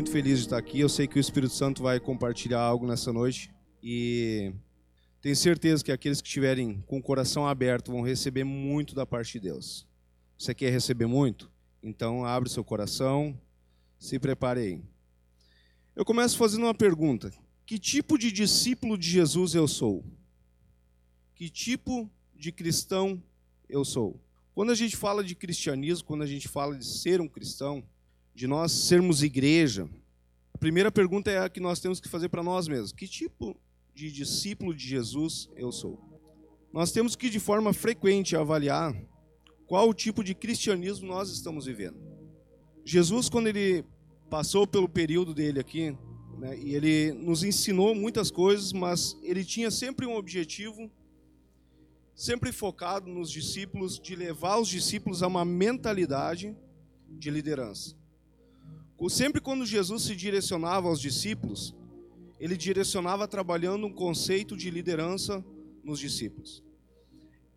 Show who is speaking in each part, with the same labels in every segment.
Speaker 1: muito feliz de estar aqui. Eu sei que o Espírito Santo vai compartilhar algo nessa noite e tenho certeza que aqueles que estiverem com o coração aberto vão receber muito da parte de Deus. Você quer receber muito? Então abre seu coração, se prepare aí. Eu começo fazendo uma pergunta: que tipo de discípulo de Jesus eu sou? Que tipo de cristão eu sou? Quando a gente fala de cristianismo, quando a gente fala de ser um cristão, de nós sermos igreja, a primeira pergunta é a que nós temos que fazer para nós mesmos: que tipo de discípulo de Jesus eu sou? Nós temos que, de forma frequente, avaliar qual o tipo de cristianismo nós estamos vivendo. Jesus, quando ele passou pelo período dele aqui, né, e ele nos ensinou muitas coisas, mas ele tinha sempre um objetivo, sempre focado nos discípulos, de levar os discípulos a uma mentalidade de liderança. Sempre quando Jesus se direcionava aos discípulos, ele direcionava trabalhando um conceito de liderança nos discípulos.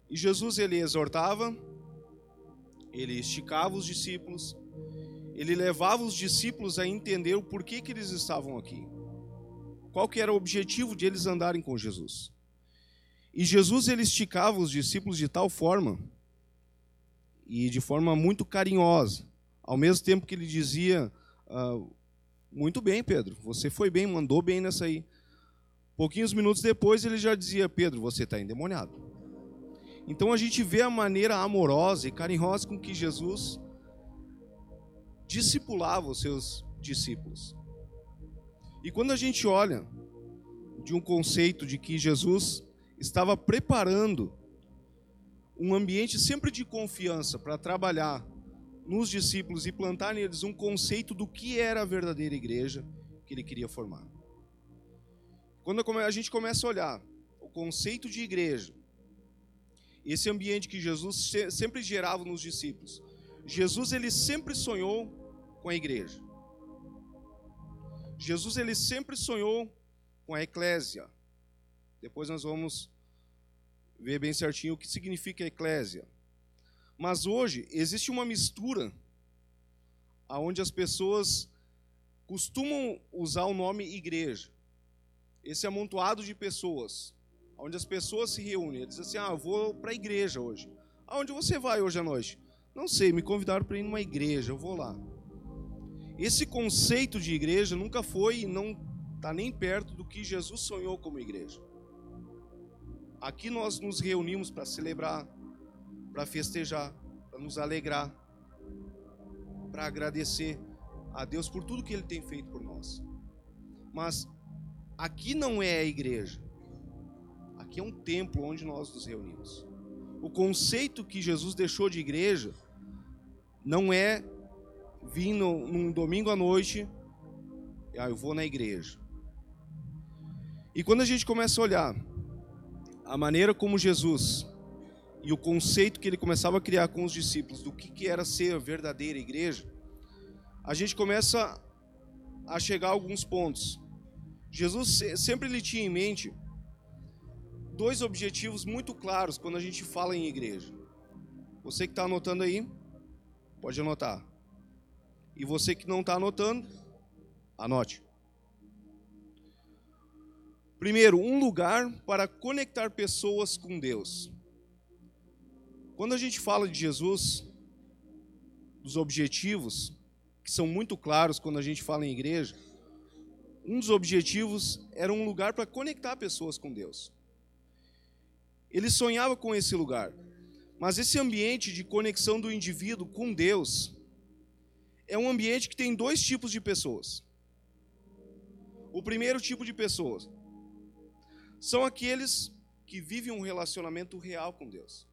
Speaker 1: E Jesus ele exortava, ele esticava os discípulos, ele levava os discípulos a entender o porquê que eles estavam aqui. Qual que era o objetivo de eles andarem com Jesus. E Jesus ele esticava os discípulos de tal forma e de forma muito carinhosa, ao mesmo tempo que ele dizia: ah, muito bem, Pedro, você foi bem, mandou bem nessa aí. Pouquinhos minutos depois ele já dizia: Pedro, você está endemoniado. Então a gente vê a maneira amorosa e carinhosa com que Jesus discipulava os seus discípulos. E quando a gente olha de um conceito de que Jesus estava preparando um ambiente sempre de confiança para trabalhar nos discípulos e plantar neles um conceito do que era a verdadeira igreja que ele queria formar. Quando a gente começa a olhar o conceito de igreja, esse ambiente que Jesus sempre gerava nos discípulos. Jesus ele sempre sonhou com a igreja. Jesus ele sempre sonhou com a eclésia. Depois nós vamos ver bem certinho o que significa a eclésia. Mas hoje existe uma mistura aonde as pessoas costumam usar o nome igreja. Esse amontoado de pessoas onde as pessoas se reúnem. Eles dizem assim: Ah, eu vou para a igreja hoje. Aonde você vai hoje à noite? Não sei, me convidaram para ir numa igreja, eu vou lá. Esse conceito de igreja nunca foi e não está nem perto do que Jesus sonhou como igreja. Aqui nós nos reunimos para celebrar, para festejar, para nos alegrar, para agradecer a Deus por tudo que Ele tem feito por nós. Mas aqui não é a igreja. Aqui é um templo onde nós nos reunimos. O conceito que Jesus deixou de igreja não é vir num domingo à noite, ah, eu vou na igreja. E quando a gente começa a olhar a maneira como Jesus e o conceito que ele começava a criar com os discípulos do que, que era ser a verdadeira igreja, a gente começa a chegar a alguns pontos. Jesus sempre ele tinha em mente dois objetivos muito claros quando a gente fala em igreja. Você que está anotando aí, pode anotar. E você que não está anotando, anote. Primeiro, um lugar para conectar pessoas com Deus. Quando a gente fala de Jesus, dos objetivos, que são muito claros quando a gente fala em igreja, um dos objetivos era um lugar para conectar pessoas com Deus. Ele sonhava com esse lugar. Mas esse ambiente de conexão do indivíduo com Deus é um ambiente que tem dois tipos de pessoas. O primeiro tipo de pessoas são aqueles que vivem um relacionamento real com Deus.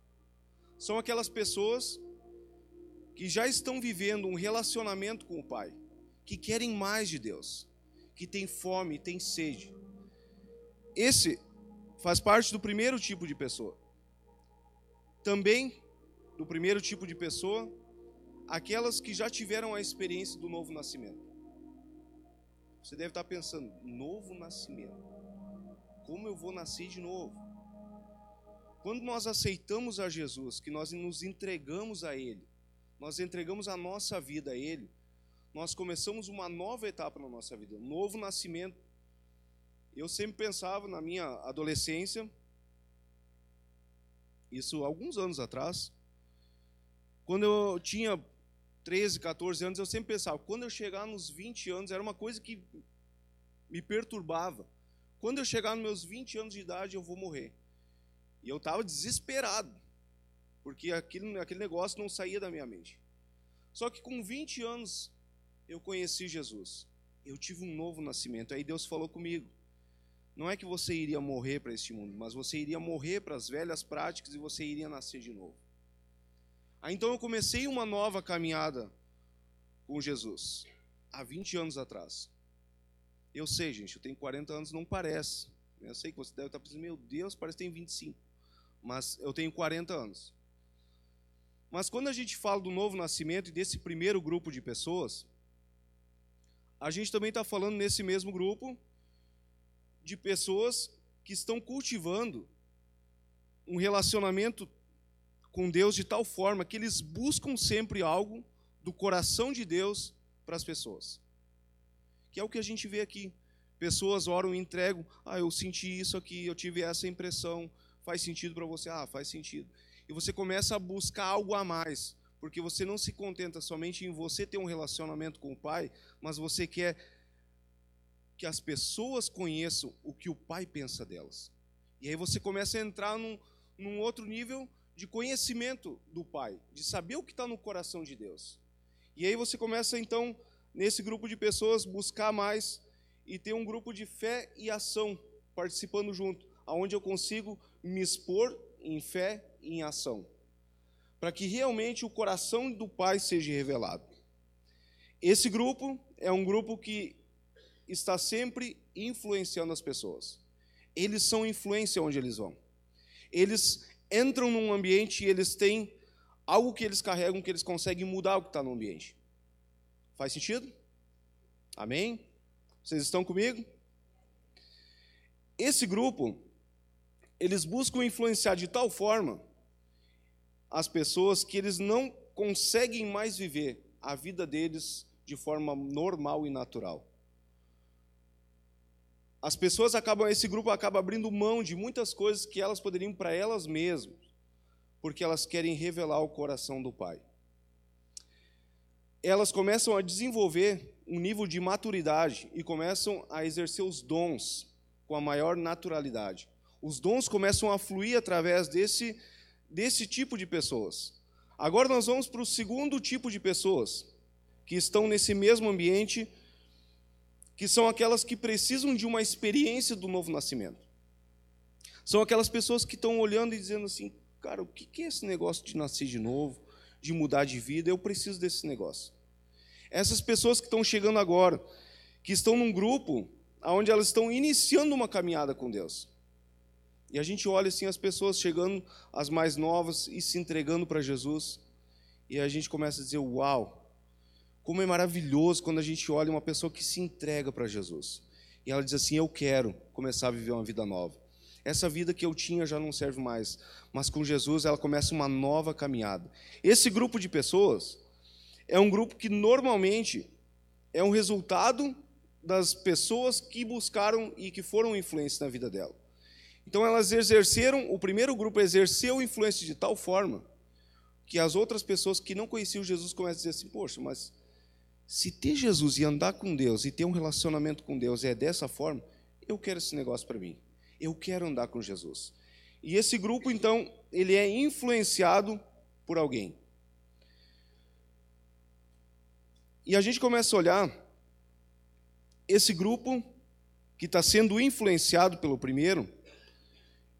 Speaker 1: São aquelas pessoas que já estão vivendo um relacionamento com o Pai, que querem mais de Deus, que têm fome, têm sede. Esse faz parte do primeiro tipo de pessoa. Também do primeiro tipo de pessoa, aquelas que já tiveram a experiência do novo nascimento. Você deve estar pensando, novo nascimento. Como eu vou nascer de novo? Quando nós aceitamos a Jesus, que nós nos entregamos a Ele, nós entregamos a nossa vida a Ele, nós começamos uma nova etapa na nossa vida, um novo nascimento. Eu sempre pensava na minha adolescência, isso alguns anos atrás, quando eu tinha 13, 14 anos, eu sempre pensava, quando eu chegar nos 20 anos, era uma coisa que me perturbava. Quando eu chegar nos meus 20 anos de idade, eu vou morrer. E eu estava desesperado, porque aquele, aquele negócio não saía da minha mente. Só que com 20 anos, eu conheci Jesus. Eu tive um novo nascimento. Aí Deus falou comigo: não é que você iria morrer para este mundo, mas você iria morrer para as velhas práticas e você iria nascer de novo. Aí então eu comecei uma nova caminhada com Jesus, há 20 anos atrás. Eu sei, gente, eu tenho 40 anos, não parece. Eu sei que você deve estar pensando, meu Deus, parece que tem 25. Mas eu tenho 40 anos. Mas quando a gente fala do novo nascimento e desse primeiro grupo de pessoas, a gente também está falando nesse mesmo grupo de pessoas que estão cultivando um relacionamento com Deus de tal forma que eles buscam sempre algo do coração de Deus para as pessoas. Que é o que a gente vê aqui. Pessoas oram e entregam, ah, eu senti isso aqui, eu tive essa impressão, faz sentido para você? Ah, faz sentido. E você começa a buscar algo a mais, porque você não se contenta somente em você ter um relacionamento com o Pai, mas você quer que as pessoas conheçam o que o Pai pensa delas. E aí você começa a entrar num, num outro nível de conhecimento do Pai, de saber o que está no coração de Deus. E aí você começa então, nesse grupo de pessoas, buscar mais e ter um grupo de fé e ação participando junto, aonde eu consigo me expor em fé e em ação, para que realmente o coração do Pai seja revelado. Esse grupo é um grupo que está sempre influenciando as pessoas. Eles são influência onde eles vão. Eles entram num ambiente e eles têm algo que eles carregam que eles conseguem mudar o que está no ambiente. Faz sentido? Amém? Vocês estão comigo? Esse grupo, eles buscam influenciar de tal forma as pessoas que eles não conseguem mais viver a vida deles de forma normal e natural. As pessoas acabam, esse grupo acaba abrindo mão de muitas coisas que elas poderiam para elas mesmas, porque elas querem revelar o coração do Pai. Elas começam a desenvolver um nível de maturidade e começam a exercer os dons com a maior naturalidade. Os dons começam a fluir através desse, desse tipo de pessoas. Agora nós vamos para o segundo tipo de pessoas que estão nesse mesmo ambiente que são aquelas que precisam de uma experiência do novo nascimento. São aquelas pessoas que estão olhando e dizendo assim: cara, o que é esse negócio de nascer de novo, de mudar de vida? Eu preciso desse negócio. Essas pessoas que estão chegando agora, que estão num grupo onde elas estão iniciando uma caminhada com Deus. E a gente olha assim as pessoas chegando, as mais novas, e se entregando para Jesus. E a gente começa a dizer: Uau, como é maravilhoso quando a gente olha uma pessoa que se entrega para Jesus. E ela diz assim: Eu quero começar a viver uma vida nova. Essa vida que eu tinha já não serve mais, mas com Jesus ela começa uma nova caminhada. Esse grupo de pessoas é um grupo que normalmente é um resultado das pessoas que buscaram e que foram influências na vida dela. Então elas exerceram, o primeiro grupo exerceu influência de tal forma que as outras pessoas que não conheciam Jesus começam a dizer assim: Poxa, mas se ter Jesus e andar com Deus e ter um relacionamento com Deus é dessa forma, eu quero esse negócio para mim. Eu quero andar com Jesus. E esse grupo, então, ele é influenciado por alguém. E a gente começa a olhar esse grupo que está sendo influenciado pelo primeiro,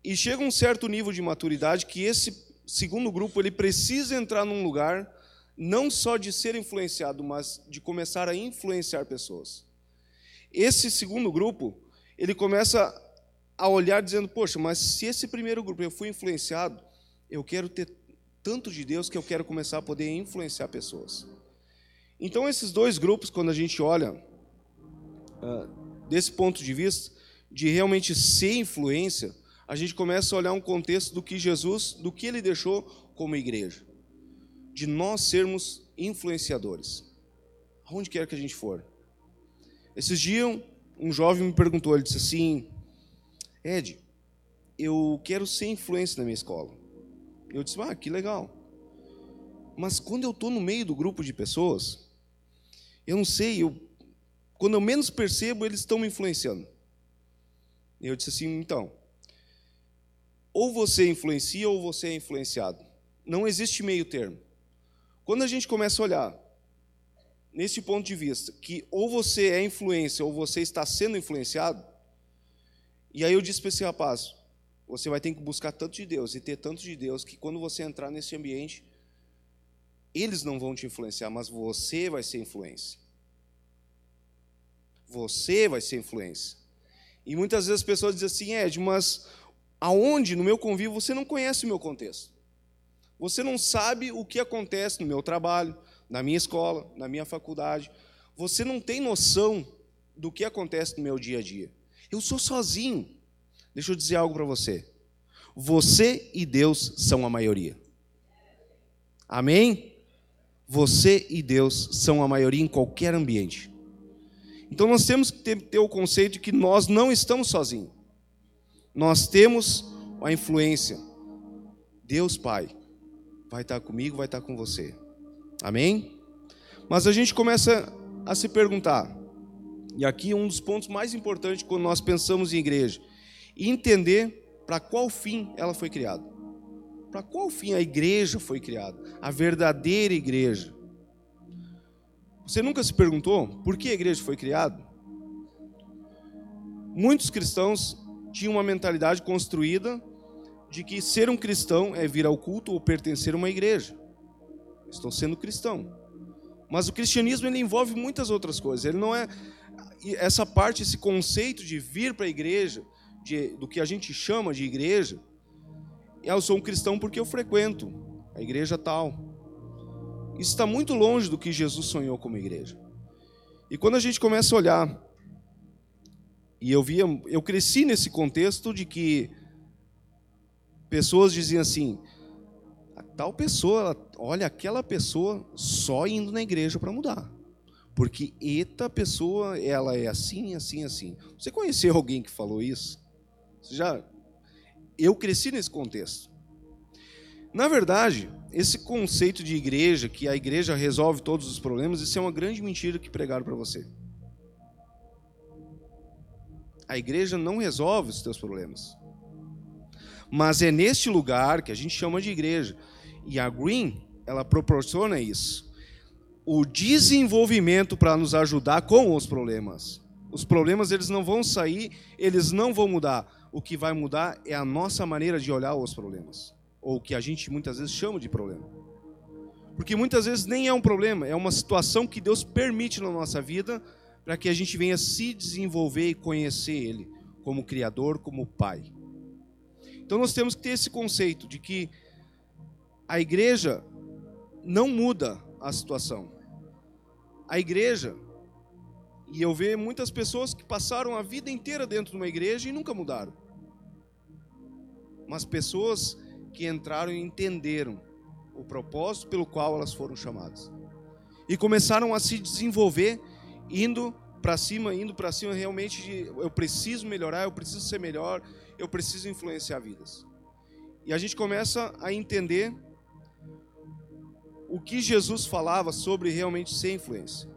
Speaker 1: e chega um certo nível de maturidade que esse segundo grupo ele precisa entrar num lugar não só de ser influenciado, mas de começar a influenciar pessoas. Esse segundo grupo, ele começa a olhar dizendo: Poxa, mas se esse primeiro grupo eu fui influenciado, eu quero ter tanto de Deus que eu quero começar a poder influenciar pessoas. Então, esses dois grupos, quando a gente olha uh, desse ponto de vista, de realmente ser influência, a gente começa a olhar um contexto do que Jesus, do que ele deixou como igreja de nós sermos influenciadores. aonde quer que a gente for. Esses dias, um jovem me perguntou, ele disse assim, Ed, eu quero ser influência na minha escola. Eu disse, ah, que legal. Mas quando eu estou no meio do grupo de pessoas, eu não sei, eu, quando eu menos percebo, eles estão me influenciando. Eu disse assim, então, ou você influencia ou você é influenciado. Não existe meio termo. Quando a gente começa a olhar nesse ponto de vista, que ou você é influência ou você está sendo influenciado, e aí eu disse para esse rapaz, você vai ter que buscar tanto de Deus e ter tanto de Deus que quando você entrar nesse ambiente, eles não vão te influenciar, mas você vai ser influência. Você vai ser influência. E muitas vezes as pessoas dizem assim, Ed, mas aonde no meu convívio você não conhece o meu contexto? Você não sabe o que acontece no meu trabalho, na minha escola, na minha faculdade. Você não tem noção do que acontece no meu dia a dia. Eu sou sozinho. Deixa eu dizer algo para você. Você e Deus são a maioria. Amém? Você e Deus são a maioria em qualquer ambiente. Então nós temos que ter, ter o conceito de que nós não estamos sozinhos. Nós temos a influência. Deus Pai vai estar comigo, vai estar com você. Amém? Mas a gente começa a se perguntar, e aqui um dos pontos mais importantes quando nós pensamos em igreja, entender para qual fim ela foi criada. Para qual fim a igreja foi criada? A verdadeira igreja. Você nunca se perguntou por que a igreja foi criada? Muitos cristãos tinham uma mentalidade construída de que ser um cristão é vir ao culto ou pertencer a uma igreja. Estão sendo cristão. Mas o cristianismo ele envolve muitas outras coisas. Ele não é essa parte, esse conceito de vir para a igreja, de, do que a gente chama de igreja. Eu sou um cristão porque eu frequento a igreja tal. Isso está muito longe do que Jesus sonhou como igreja. E quando a gente começa a olhar, e eu via, eu cresci nesse contexto de que pessoas diziam assim: tal pessoa, olha aquela pessoa só indo na igreja para mudar. Porque eta pessoa, ela é assim, assim, assim. Você conheceu alguém que falou isso? Você já Eu cresci nesse contexto. Na verdade, esse conceito de igreja, que a igreja resolve todos os problemas, isso é uma grande mentira que pregaram para você. A igreja não resolve os teus problemas. Mas é neste lugar que a gente chama de igreja. E a Green, ela proporciona isso o desenvolvimento para nos ajudar com os problemas. Os problemas eles não vão sair, eles não vão mudar. O que vai mudar é a nossa maneira de olhar os problemas, ou o que a gente muitas vezes chama de problema. Porque muitas vezes nem é um problema, é uma situação que Deus permite na nossa vida para que a gente venha se desenvolver e conhecer Ele como Criador, como Pai. Então nós temos que ter esse conceito de que a igreja não muda a situação a igreja. E eu vejo muitas pessoas que passaram a vida inteira dentro de uma igreja e nunca mudaram. Mas pessoas que entraram e entenderam o propósito pelo qual elas foram chamadas. E começaram a se desenvolver indo para cima, indo para cima realmente de eu preciso melhorar, eu preciso ser melhor, eu preciso influenciar vidas. E a gente começa a entender o que Jesus falava sobre realmente ser influência.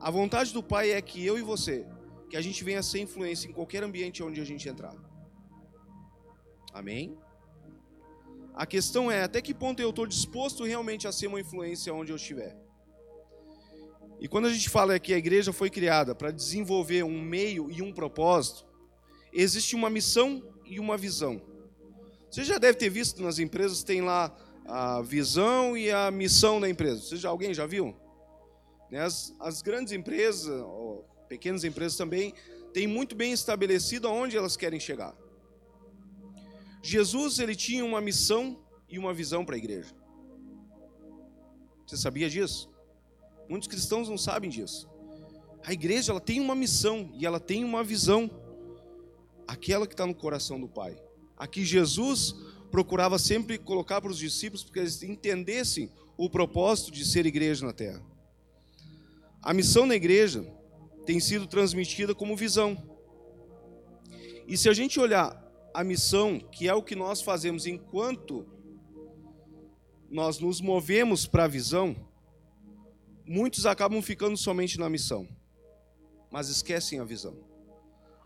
Speaker 1: A vontade do Pai é que eu e você, que a gente venha ser influência em qualquer ambiente onde a gente entrar. Amém? A questão é até que ponto eu estou disposto realmente a ser uma influência onde eu estiver. E quando a gente fala que a igreja foi criada para desenvolver um meio e um propósito, existe uma missão e uma visão. Você já deve ter visto nas empresas, tem lá a visão e a missão da empresa. Você já, alguém já viu? Né, as, as grandes empresas, ou pequenas empresas também, têm muito bem estabelecido aonde elas querem chegar. Jesus ele tinha uma missão e uma visão para a igreja. Você sabia disso? Muitos cristãos não sabem disso. A igreja ela tem uma missão e ela tem uma visão, aquela que está no coração do Pai. Aqui Jesus procurava sempre colocar para os discípulos, porque eles entendessem o propósito de ser igreja na terra. A missão na igreja tem sido transmitida como visão. E se a gente olhar a missão, que é o que nós fazemos enquanto nós nos movemos para a visão, muitos acabam ficando somente na missão, mas esquecem a visão.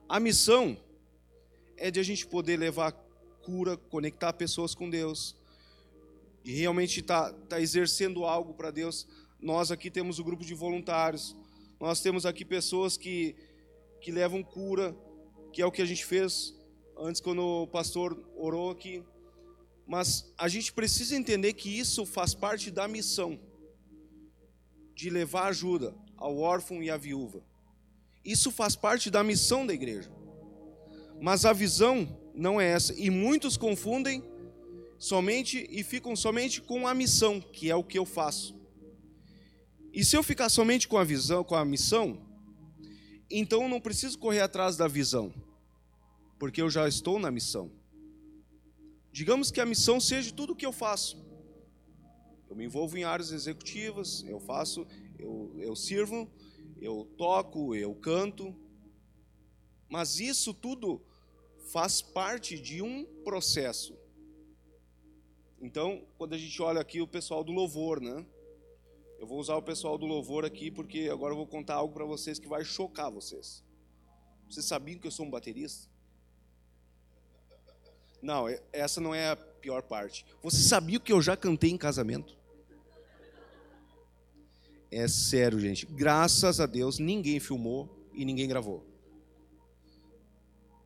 Speaker 1: A missão é de a gente poder levar cura, conectar pessoas com Deus, e realmente estar tá, tá exercendo algo para Deus. Nós aqui temos o grupo de voluntários, nós temos aqui pessoas que, que levam cura, que é o que a gente fez antes quando o pastor orou aqui. Mas a gente precisa entender que isso faz parte da missão de levar ajuda ao órfão e à viúva. Isso faz parte da missão da igreja. Mas a visão não é essa. E muitos confundem somente e ficam somente com a missão, que é o que eu faço. E se eu ficar somente com a visão, com a missão, então eu não preciso correr atrás da visão, porque eu já estou na missão. Digamos que a missão seja tudo o que eu faço. Eu me envolvo em áreas executivas, eu faço, eu, eu sirvo, eu toco, eu canto. Mas isso tudo faz parte de um processo. Então, quando a gente olha aqui o pessoal do louvor, né? Eu vou usar o pessoal do louvor aqui porque agora eu vou contar algo para vocês que vai chocar vocês. Vocês sabiam que eu sou um baterista? Não, essa não é a pior parte. Você sabia que eu já cantei em casamento? É sério, gente. Graças a Deus, ninguém filmou e ninguém gravou.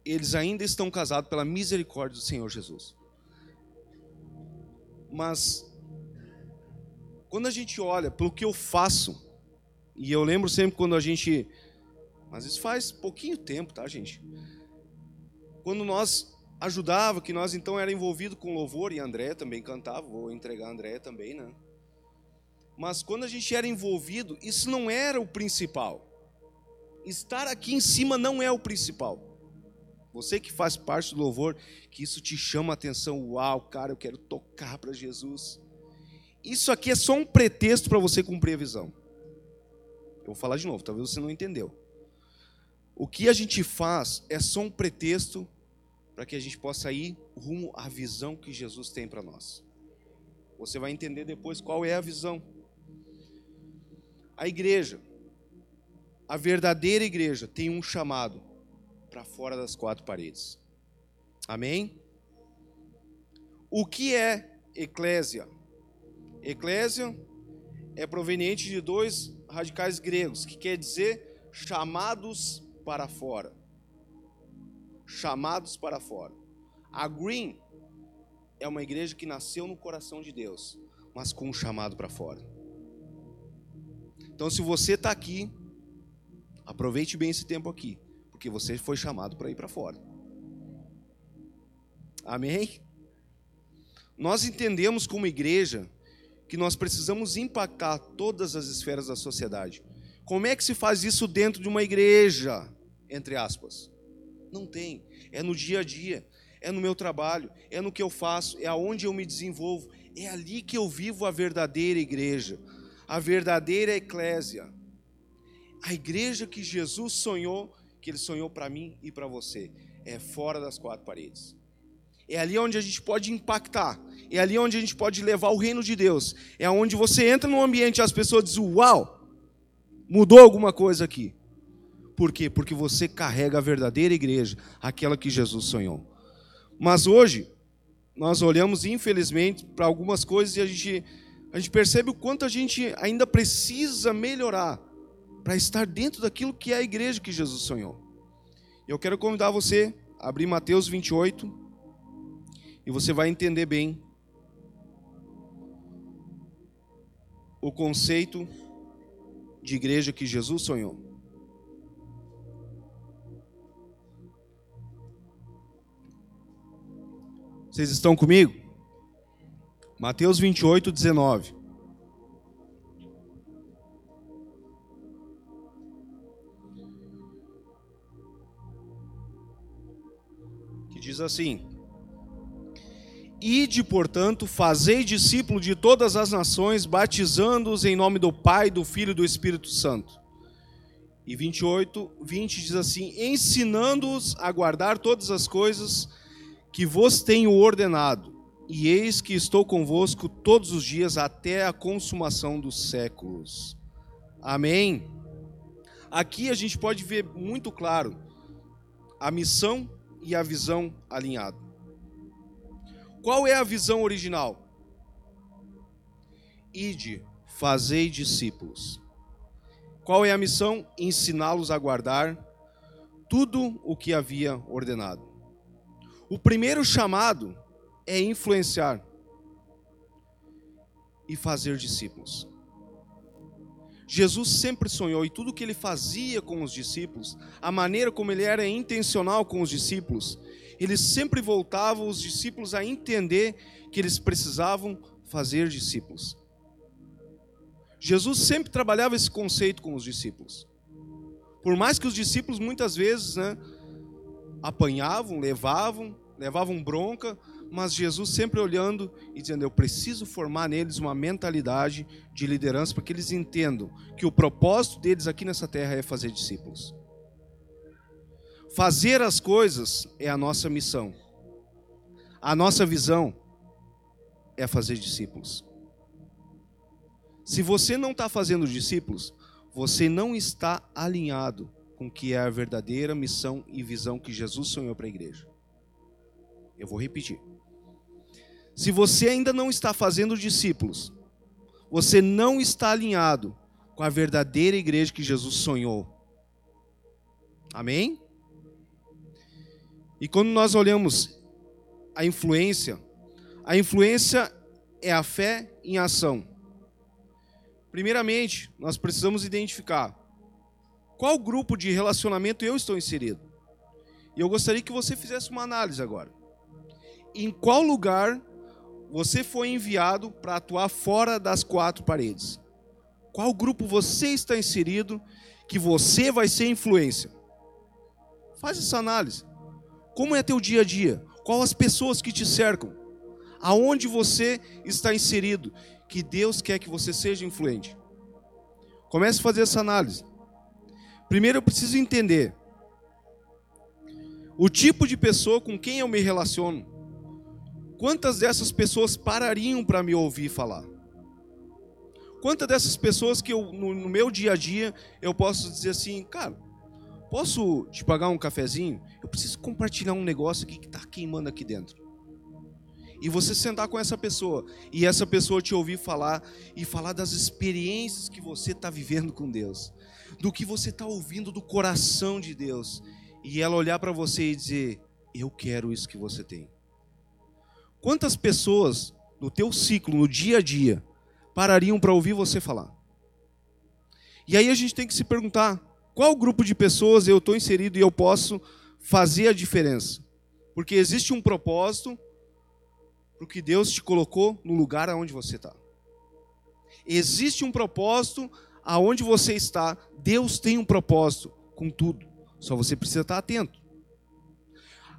Speaker 1: Eles ainda estão casados pela misericórdia do Senhor Jesus. Mas, quando a gente olha pelo que eu faço, e eu lembro sempre quando a gente. Mas isso faz pouquinho tempo, tá, gente? Quando nós ajudava, que nós então era envolvido com louvor e André também cantava, vou entregar a André também, né? Mas quando a gente era envolvido, isso não era o principal. Estar aqui em cima não é o principal. Você que faz parte do louvor, que isso te chama a atenção, uau, cara, eu quero tocar para Jesus. Isso aqui é só um pretexto para você cumprir a visão. Eu vou falar de novo, talvez você não entendeu. O que a gente faz é só um pretexto para que a gente possa ir rumo à visão que Jesus tem para nós. Você vai entender depois qual é a visão. A igreja, a verdadeira igreja, tem um chamado para fora das quatro paredes. Amém? O que é eclésia? Eclésia é proveniente de dois radicais gregos, que quer dizer chamados para fora chamados para fora. A Green é uma igreja que nasceu no coração de Deus, mas com um chamado para fora. Então, se você está aqui, aproveite bem esse tempo aqui, porque você foi chamado para ir para fora. Amém? Nós entendemos como igreja que nós precisamos impactar todas as esferas da sociedade. Como é que se faz isso dentro de uma igreja? Entre aspas. Não tem. É no dia a dia, é no meu trabalho, é no que eu faço, é aonde eu me desenvolvo. É ali que eu vivo a verdadeira igreja, a verdadeira eclésia. A igreja que Jesus sonhou, que ele sonhou para mim e para você, é fora das quatro paredes. É ali onde a gente pode impactar. É ali onde a gente pode levar o reino de Deus. É onde você entra no ambiente e as pessoas dizem: Uau, mudou alguma coisa aqui. Por quê? Porque você carrega a verdadeira igreja, aquela que Jesus sonhou. Mas hoje, nós olhamos, infelizmente, para algumas coisas e a gente, a gente percebe o quanto a gente ainda precisa melhorar para estar dentro daquilo que é a igreja que Jesus sonhou. Eu quero convidar você a abrir Mateus 28 e você vai entender bem o conceito de igreja que Jesus sonhou. Vocês estão comigo? Mateus 28, 19. Que diz assim: Ide, portanto, fazei discípulo de todas as nações, batizando-os em nome do Pai, do Filho e do Espírito Santo. E 28, 20 diz assim: ensinando-os a guardar todas as coisas que vos tenho ordenado, e eis que estou convosco todos os dias até a consumação dos séculos. Amém. Aqui a gente pode ver muito claro a missão e a visão alinhada. Qual é a visão original? Ide, fazei discípulos. Qual é a missão? Ensiná-los a guardar tudo o que havia ordenado. O primeiro chamado é influenciar e fazer discípulos. Jesus sempre sonhou e tudo que ele fazia com os discípulos, a maneira como ele era intencional com os discípulos, ele sempre voltava os discípulos a entender que eles precisavam fazer discípulos. Jesus sempre trabalhava esse conceito com os discípulos. Por mais que os discípulos muitas vezes né, apanhavam, levavam, levavam bronca, mas Jesus sempre olhando e dizendo: Eu preciso formar neles uma mentalidade de liderança para que eles entendam que o propósito deles aqui nessa terra é fazer discípulos. Fazer as coisas é a nossa missão, a nossa visão é fazer discípulos. Se você não está fazendo discípulos, você não está alinhado com o que é a verdadeira missão e visão que Jesus sonhou para a igreja. Eu vou repetir. Se você ainda não está fazendo discípulos, você não está alinhado com a verdadeira igreja que Jesus sonhou. Amém? E quando nós olhamos a influência, a influência é a fé em ação. Primeiramente, nós precisamos identificar qual grupo de relacionamento eu estou inserido. E eu gostaria que você fizesse uma análise agora. Em qual lugar você foi enviado para atuar fora das quatro paredes. Qual grupo você está inserido que você vai ser influência? Faz essa análise. Como é teu dia a dia? Qual as pessoas que te cercam? Aonde você está inserido que Deus quer que você seja influente? Comece a fazer essa análise. Primeiro eu preciso entender o tipo de pessoa com quem eu me relaciono quantas dessas pessoas parariam para me ouvir falar? Quantas dessas pessoas que eu, no, no, meu dia a dia, eu posso dizer assim, cara, posso te pagar um cafezinho? Eu preciso compartilhar um negócio aqui que está queimando aqui dentro. E você sentar com essa pessoa, e essa pessoa te ouvir falar, e falar das experiências que você está vivendo com Deus, do que você está ouvindo do coração de Deus, e ela olhar para você e dizer: Eu quero isso que você tem. Quantas pessoas no teu ciclo, no dia a dia, parariam para ouvir você falar? E aí a gente tem que se perguntar: qual grupo de pessoas eu estou inserido e eu posso fazer a diferença? Porque existe um propósito para o que Deus te colocou no lugar aonde você está. Existe um propósito aonde você está. Deus tem um propósito com tudo. Só você precisa estar atento.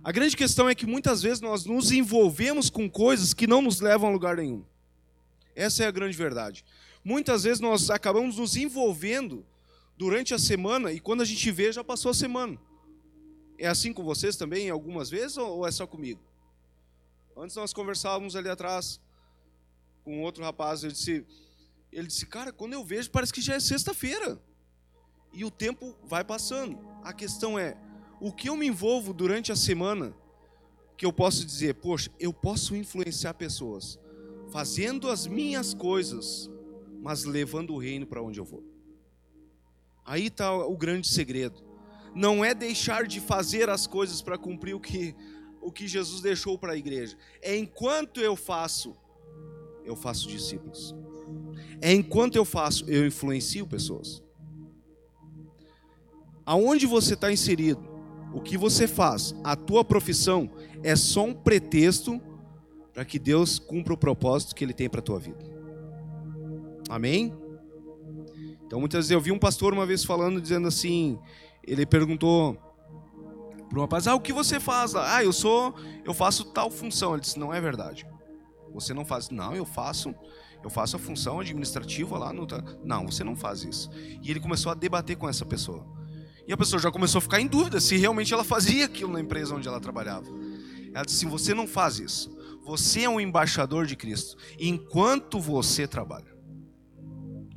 Speaker 1: A grande questão é que muitas vezes nós nos envolvemos com coisas que não nos levam a lugar nenhum. Essa é a grande verdade. Muitas vezes nós acabamos nos envolvendo durante a semana e quando a gente vê já passou a semana. É assim com vocês também, algumas vezes, ou é só comigo? Antes nós conversávamos ali atrás com outro rapaz, ele disse, ele disse, cara, quando eu vejo parece que já é sexta-feira. E o tempo vai passando. A questão é, o que eu me envolvo durante a semana que eu posso dizer, poxa, eu posso influenciar pessoas fazendo as minhas coisas, mas levando o reino para onde eu vou. Aí está o grande segredo. Não é deixar de fazer as coisas para cumprir o que, o que Jesus deixou para a igreja. É enquanto eu faço, eu faço discípulos. É enquanto eu faço, eu influencio pessoas. Aonde você está inserido? O que você faz, a tua profissão, é só um pretexto para que Deus cumpra o propósito que Ele tem para a tua vida. Amém? Então, muitas vezes eu vi um pastor uma vez falando, dizendo assim: ele perguntou para um rapaz, ah, o que você faz? Ah, eu sou, eu faço tal função. Ele disse: não é verdade. Você não faz. Não, eu faço. Eu faço a função administrativa lá no. Não, você não faz isso. E ele começou a debater com essa pessoa. E a pessoa já começou a ficar em dúvida se realmente ela fazia aquilo na empresa onde ela trabalhava. Ela disse assim: Você não faz isso. Você é um embaixador de Cristo enquanto você trabalha,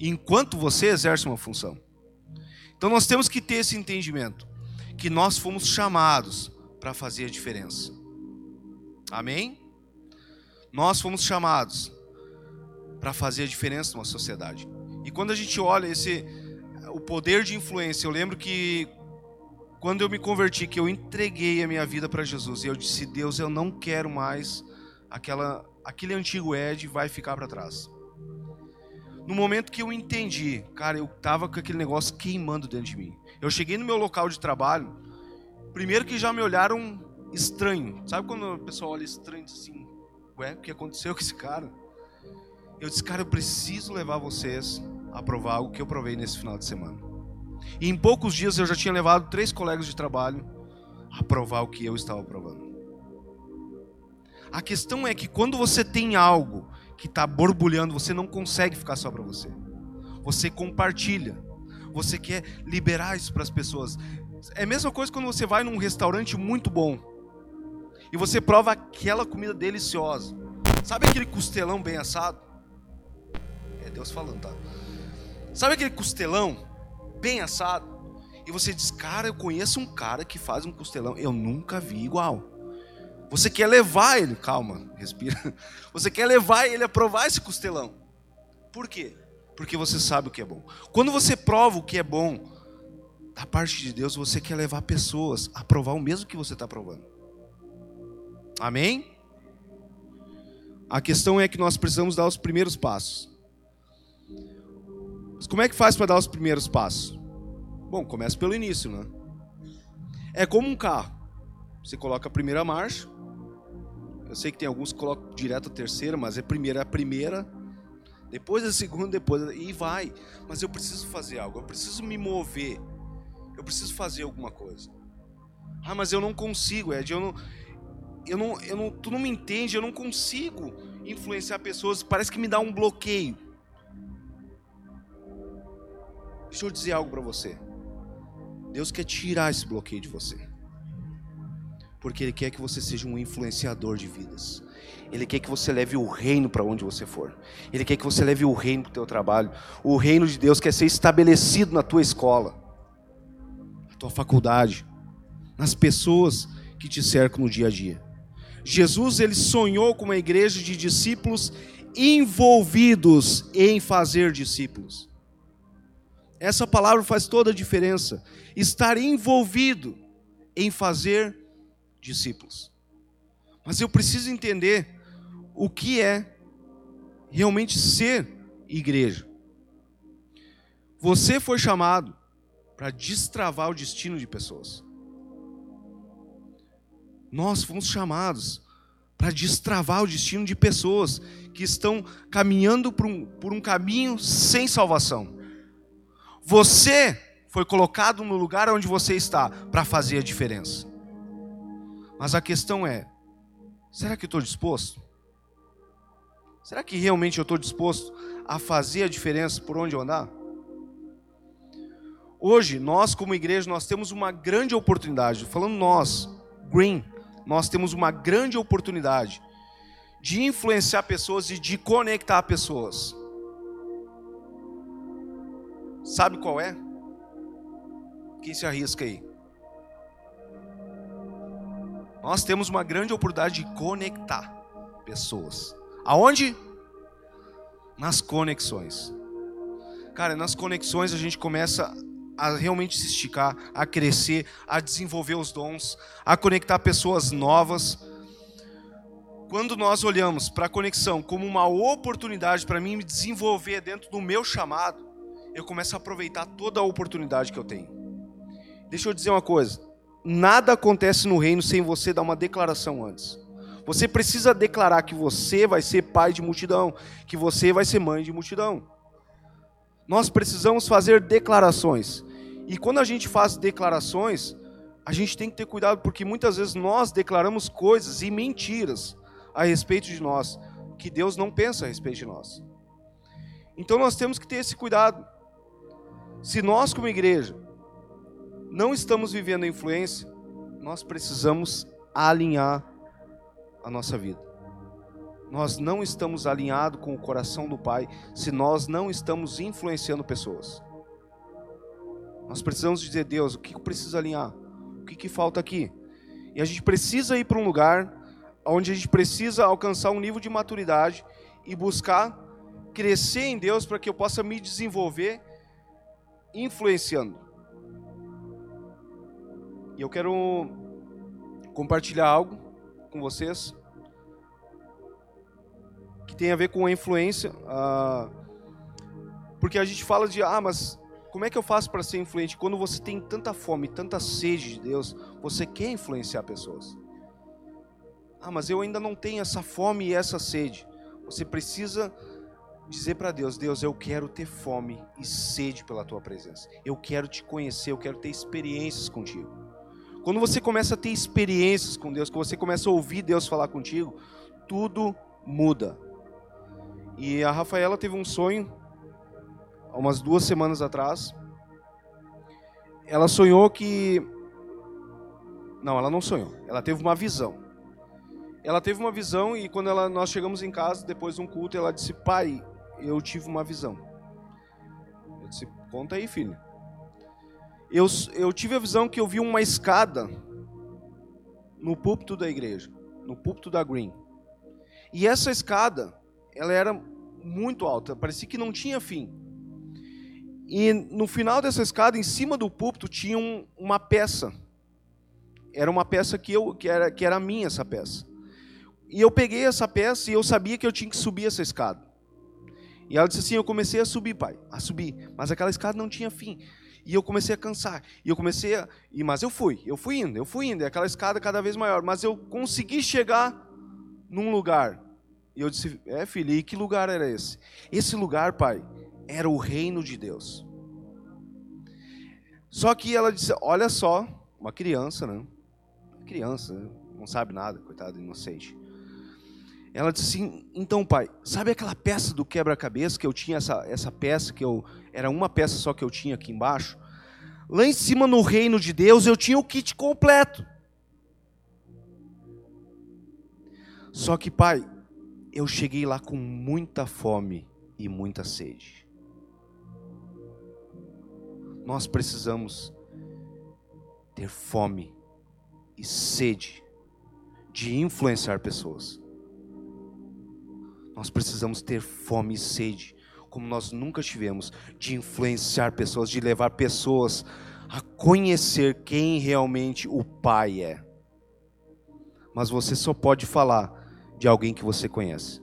Speaker 1: enquanto você exerce uma função. Então nós temos que ter esse entendimento que nós fomos chamados para fazer a diferença. Amém? Nós fomos chamados para fazer a diferença numa sociedade. E quando a gente olha esse o poder de influência, eu lembro que quando eu me converti, que eu entreguei a minha vida para Jesus, e eu disse: "Deus, eu não quero mais aquela aquele antigo Ed vai ficar para trás". No momento que eu entendi, cara, eu tava com aquele negócio queimando dentro de mim. Eu cheguei no meu local de trabalho, primeiro que já me olharam estranho. Sabe quando o pessoal olha estranho assim, ué, o que aconteceu com esse cara? Eu disse, cara, eu preciso levar vocês a provar algo que eu provei nesse final de semana. E em poucos dias eu já tinha levado três colegas de trabalho a provar o que eu estava provando. A questão é que quando você tem algo que está borbulhando, você não consegue ficar só para você. Você compartilha. Você quer liberar isso para as pessoas. É a mesma coisa quando você vai num restaurante muito bom e você prova aquela comida deliciosa. Sabe aquele costelão bem assado? É Deus falando, tá? Sabe aquele costelão bem assado? E você diz, cara, eu conheço um cara que faz um costelão, eu nunca vi igual. Você quer levar ele, calma, respira. Você quer levar ele a provar esse costelão. Por quê? Porque você sabe o que é bom. Quando você prova o que é bom, da parte de Deus, você quer levar pessoas a provar o mesmo que você está provando. Amém? A questão é que nós precisamos dar os primeiros passos. Mas como é que faz para dar os primeiros passos? Bom, começa pelo início, né? É como um carro. Você coloca a primeira marcha. Eu sei que tem alguns que colocam direto a terceira, mas é primeira, é a primeira, depois a segunda, depois e vai. Mas eu preciso fazer algo, eu preciso me mover. Eu preciso fazer alguma coisa. Ah, mas eu não consigo, Ed, eu não eu não, eu não, tu não me entende, eu não consigo influenciar pessoas, parece que me dá um bloqueio. Deixa eu dizer algo para você. Deus quer tirar esse bloqueio de você. Porque Ele quer que você seja um influenciador de vidas. Ele quer que você leve o reino para onde você for. Ele quer que você leve o reino para o teu trabalho. O reino de Deus quer ser estabelecido na tua escola, na tua faculdade, nas pessoas que te cercam no dia a dia. Jesus ele sonhou com uma igreja de discípulos envolvidos em fazer discípulos. Essa palavra faz toda a diferença. Estar envolvido em fazer discípulos. Mas eu preciso entender o que é realmente ser igreja. Você foi chamado para destravar o destino de pessoas. Nós fomos chamados para destravar o destino de pessoas que estão caminhando por um, por um caminho sem salvação. Você foi colocado no lugar onde você está para fazer a diferença. Mas a questão é: será que estou disposto? Será que realmente eu estou disposto a fazer a diferença por onde eu andar? Hoje, nós como igreja, nós temos uma grande oportunidade, falando nós, Green, nós temos uma grande oportunidade de influenciar pessoas e de conectar pessoas. Sabe qual é? Quem se arrisca aí? Nós temos uma grande oportunidade de conectar pessoas. Aonde? Nas conexões. Cara, nas conexões a gente começa a realmente se esticar, a crescer, a desenvolver os dons, a conectar pessoas novas. Quando nós olhamos para a conexão como uma oportunidade para mim me desenvolver dentro do meu chamado, eu começo a aproveitar toda a oportunidade que eu tenho. Deixa eu dizer uma coisa: nada acontece no reino sem você dar uma declaração antes. Você precisa declarar que você vai ser pai de multidão, que você vai ser mãe de multidão. Nós precisamos fazer declarações. E quando a gente faz declarações, a gente tem que ter cuidado porque muitas vezes nós declaramos coisas e mentiras a respeito de nós, que Deus não pensa a respeito de nós. Então nós temos que ter esse cuidado. Se nós, como igreja, não estamos vivendo a influência, nós precisamos alinhar a nossa vida. Nós não estamos alinhados com o coração do Pai se nós não estamos influenciando pessoas. Nós precisamos dizer, Deus, o que eu preciso alinhar? O que, que falta aqui? E a gente precisa ir para um lugar onde a gente precisa alcançar um nível de maturidade e buscar crescer em Deus para que eu possa me desenvolver influenciando. E eu quero compartilhar algo com vocês que tem a ver com a influência. Uh, porque a gente fala de, ah, mas como é que eu faço para ser influente? Quando você tem tanta fome, tanta sede de Deus, você quer influenciar pessoas. Ah, mas eu ainda não tenho essa fome e essa sede. Você precisa dizer para Deus: Deus, eu quero ter fome e sede pela tua presença. Eu quero te conhecer, eu quero ter experiências contigo. Quando você começa a ter experiências com Deus, quando você começa a ouvir Deus falar contigo, tudo muda. E a Rafaela teve um sonho há umas duas semanas atrás. Ela sonhou que. Não, ela não sonhou. Ela teve uma visão ela teve uma visão e quando ela, nós chegamos em casa, depois de um culto, ela disse: Pai, eu tive uma visão. Eu disse: Conta aí, filho. Eu, eu tive a visão que eu vi uma escada no púlpito da igreja, no púlpito da Green. E essa escada, ela era muito alta, parecia que não tinha fim. E no final dessa escada, em cima do púlpito, tinha um, uma peça. Era uma peça que, eu, que, era, que era minha, essa peça. E eu peguei essa peça e eu sabia que eu tinha que subir essa escada. E ela disse assim: Eu comecei a subir, pai, a subir, mas aquela escada não tinha fim. E eu comecei a cansar. E eu comecei a. E, mas eu fui, eu fui indo, eu fui indo. E aquela escada cada vez maior. Mas eu consegui chegar num lugar. E eu disse: É, filho, e que lugar era esse? Esse lugar, pai, era o reino de Deus. Só que ela disse: Olha só, uma criança, né? Criança, não sabe nada, coitado, inocente. Ela disse assim: então, pai, sabe aquela peça do quebra-cabeça que eu tinha, essa, essa peça que eu. Era uma peça só que eu tinha aqui embaixo? Lá em cima no reino de Deus eu tinha o kit completo. Só que, pai, eu cheguei lá com muita fome e muita sede. Nós precisamos ter fome e sede de influenciar pessoas. Nós precisamos ter fome e sede, como nós nunca tivemos, de influenciar pessoas, de levar pessoas a conhecer quem realmente o Pai é. Mas você só pode falar de alguém que você conhece.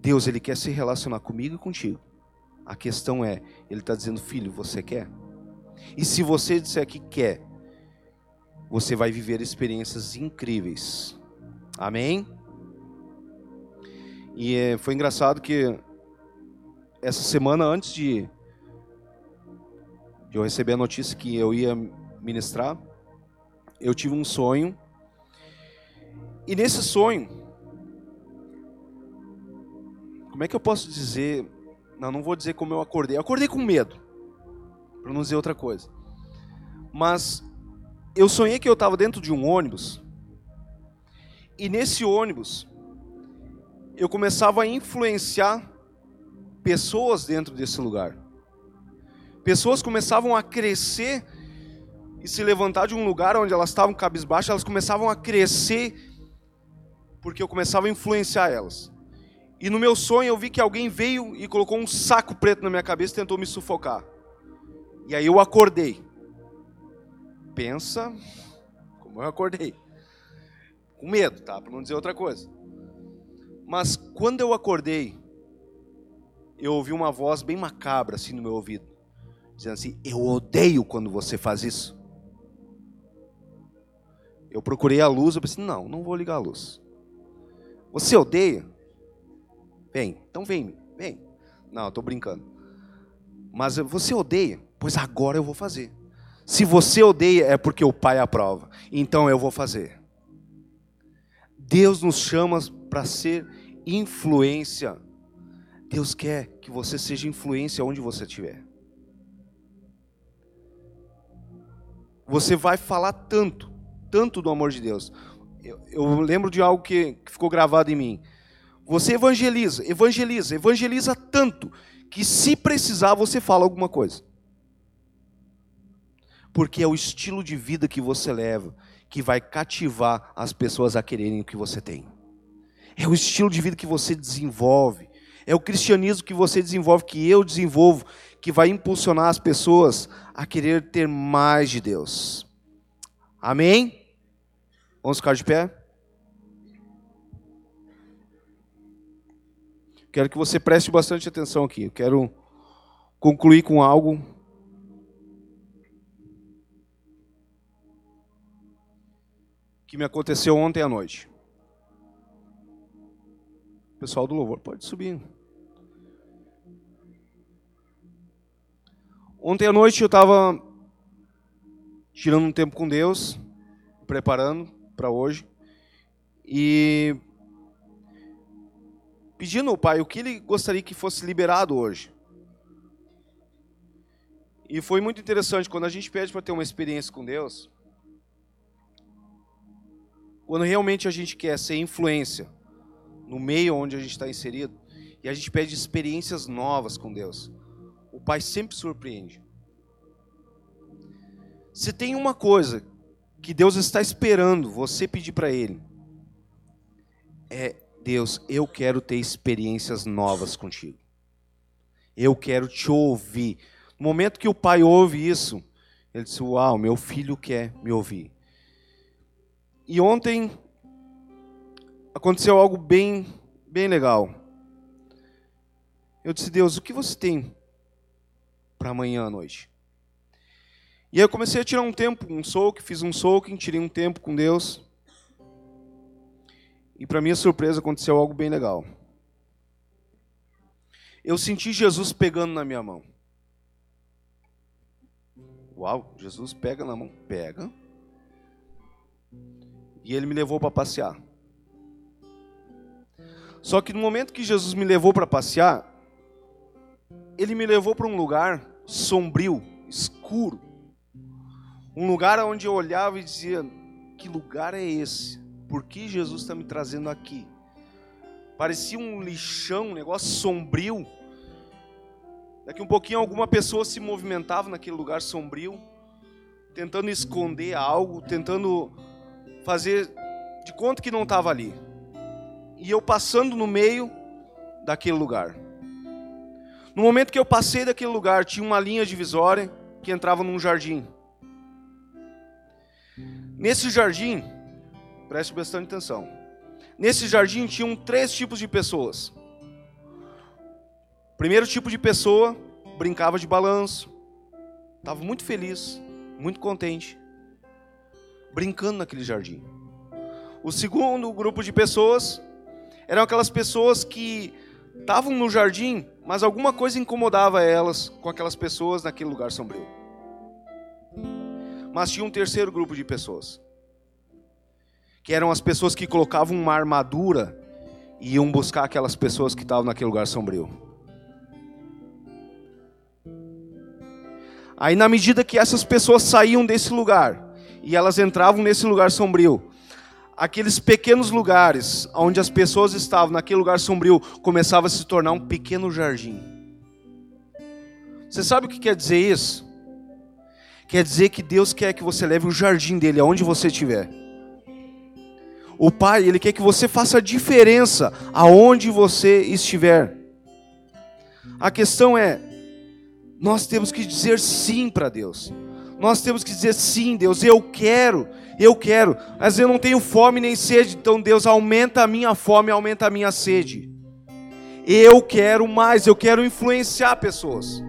Speaker 1: Deus, Ele quer se relacionar comigo e contigo. A questão é, Ele está dizendo, filho, você quer? E se você disser que quer, você vai viver experiências incríveis. Amém? E é, foi engraçado que essa semana antes de, de eu receber a notícia que eu ia ministrar, eu tive um sonho. E nesse sonho, como é que eu posso dizer? Não, não vou dizer como eu acordei. Eu acordei com medo, para não dizer outra coisa. Mas eu sonhei que eu estava dentro de um ônibus. E nesse ônibus eu começava a influenciar pessoas dentro desse lugar. Pessoas começavam a crescer e se levantar de um lugar onde elas estavam cabisbaixas, elas começavam a crescer porque eu começava a influenciar elas. E no meu sonho eu vi que alguém veio e colocou um saco preto na minha cabeça e tentou me sufocar. E aí eu acordei. Pensa como eu acordei. Com medo, tá? Para não dizer outra coisa. Mas quando eu acordei, eu ouvi uma voz bem macabra assim no meu ouvido, dizendo assim: Eu odeio quando você faz isso. Eu procurei a luz, eu pensei: Não, não vou ligar a luz. Você odeia? Vem, então vem, vem. Não, estou brincando. Mas você odeia? Pois agora eu vou fazer. Se você odeia, é porque o Pai aprova. Então eu vou fazer. Deus nos chama para ser influência. Deus quer que você seja influência onde você estiver. Você vai falar tanto, tanto do amor de Deus. Eu, eu lembro de algo que, que ficou gravado em mim. Você evangeliza, evangeliza, evangeliza tanto que se precisar você fala alguma coisa. Porque é o estilo de vida que você leva que vai cativar as pessoas a quererem o que você tem. É o estilo de vida que você desenvolve. É o cristianismo que você desenvolve, que eu desenvolvo, que vai impulsionar as pessoas a querer ter mais de Deus. Amém? Vamos ficar de pé? Quero que você preste bastante atenção aqui. Eu quero concluir com algo que me aconteceu ontem à noite. Pessoal do louvor pode subir. Ontem à noite eu estava tirando um tempo com Deus, preparando para hoje, e pedindo ao Pai o que Ele gostaria que fosse liberado hoje. E foi muito interessante, quando a gente pede para ter uma experiência com Deus, quando realmente a gente quer ser influência no meio onde a gente está inserido, e a gente pede experiências novas com Deus, o Pai sempre surpreende. Se tem uma coisa que Deus está esperando você pedir para Ele, é Deus, eu quero ter experiências novas contigo. Eu quero te ouvir. No momento que o pai ouve isso, ele diz: Uau, meu filho quer me ouvir. E ontem aconteceu algo bem, bem legal. Eu disse, Deus, o que você tem para amanhã à noite? E aí eu comecei a tirar um tempo, um soak, fiz um soaking, tirei um tempo com Deus. E para minha surpresa aconteceu algo bem legal. Eu senti Jesus pegando na minha mão. Uau, Jesus pega na mão, pega. E ele me levou para passear. Só que no momento que Jesus me levou para passear, ele me levou para um lugar sombrio, escuro. Um lugar onde eu olhava e dizia: Que lugar é esse? Por que Jesus está me trazendo aqui? Parecia um lixão, um negócio sombrio. Daqui um pouquinho alguma pessoa se movimentava naquele lugar sombrio, tentando esconder algo, tentando fazer de conta que não estava ali. E eu passando no meio daquele lugar. No momento que eu passei daquele lugar, tinha uma linha divisória que entrava num jardim. Nesse jardim, preste bastante atenção. Nesse jardim tinham três tipos de pessoas. O primeiro tipo de pessoa brincava de balanço, estava muito feliz, muito contente brincando naquele jardim. O segundo grupo de pessoas eram aquelas pessoas que estavam no jardim, mas alguma coisa incomodava elas com aquelas pessoas naquele lugar sombrio. Mas tinha um terceiro grupo de pessoas, que eram as pessoas que colocavam uma armadura e iam buscar aquelas pessoas que estavam naquele lugar sombrio. Aí, na medida que essas pessoas saíam desse lugar, e elas entravam nesse lugar sombrio. Aqueles pequenos lugares onde as pessoas estavam, naquele lugar sombrio, começava a se tornar um pequeno jardim. Você sabe o que quer dizer isso? Quer dizer que Deus quer que você leve o jardim dele aonde você estiver. O Pai, Ele quer que você faça a diferença aonde você estiver. A questão é, nós temos que dizer sim para Deus. Nós temos que dizer sim, Deus, eu quero, eu quero. Mas eu não tenho fome nem sede, então Deus aumenta a minha fome, aumenta a minha sede. Eu quero mais, eu quero influenciar pessoas.